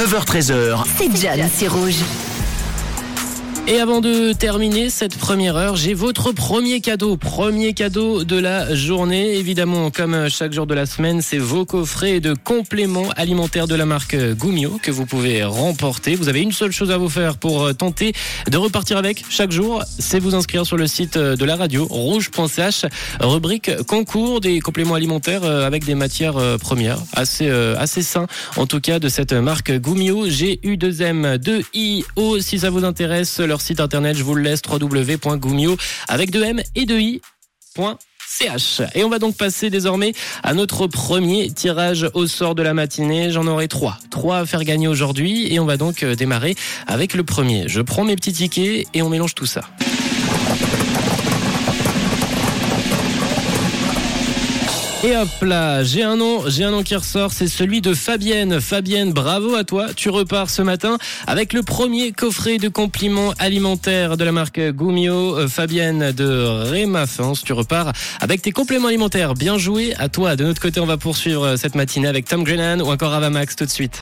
9h13h. C'est John, c'est rouge. Et avant de terminer cette première heure, j'ai votre premier cadeau, premier cadeau de la journée. Évidemment, comme chaque jour de la semaine, c'est vos coffrets de compléments alimentaires de la marque Gumio que vous pouvez remporter. Vous avez une seule chose à vous faire pour tenter de repartir avec chaque jour, c'est vous inscrire sur le site de la radio rouge.ch, rubrique concours des compléments alimentaires avec des matières premières, assez assez sains en tout cas de cette marque Gumio. G U 2 M 2 I O si ça vous intéresse site internet, je vous le laisse, www.gumio avec 2M et 2I.ch. Et on va donc passer désormais à notre premier tirage au sort de la matinée. J'en aurai trois. Trois à faire gagner aujourd'hui. Et on va donc euh, démarrer avec le premier. Je prends mes petits tickets et on mélange tout ça. Et hop là, j'ai un nom, j'ai un nom qui ressort, c'est celui de Fabienne. Fabienne, bravo à toi. Tu repars ce matin avec le premier coffret de compliments alimentaires de la marque Gumio. Euh, Fabienne de Rémafence, tu repars avec tes compléments alimentaires. Bien joué à toi. De notre côté, on va poursuivre cette matinée avec Tom Grennan ou encore Avamax tout de suite.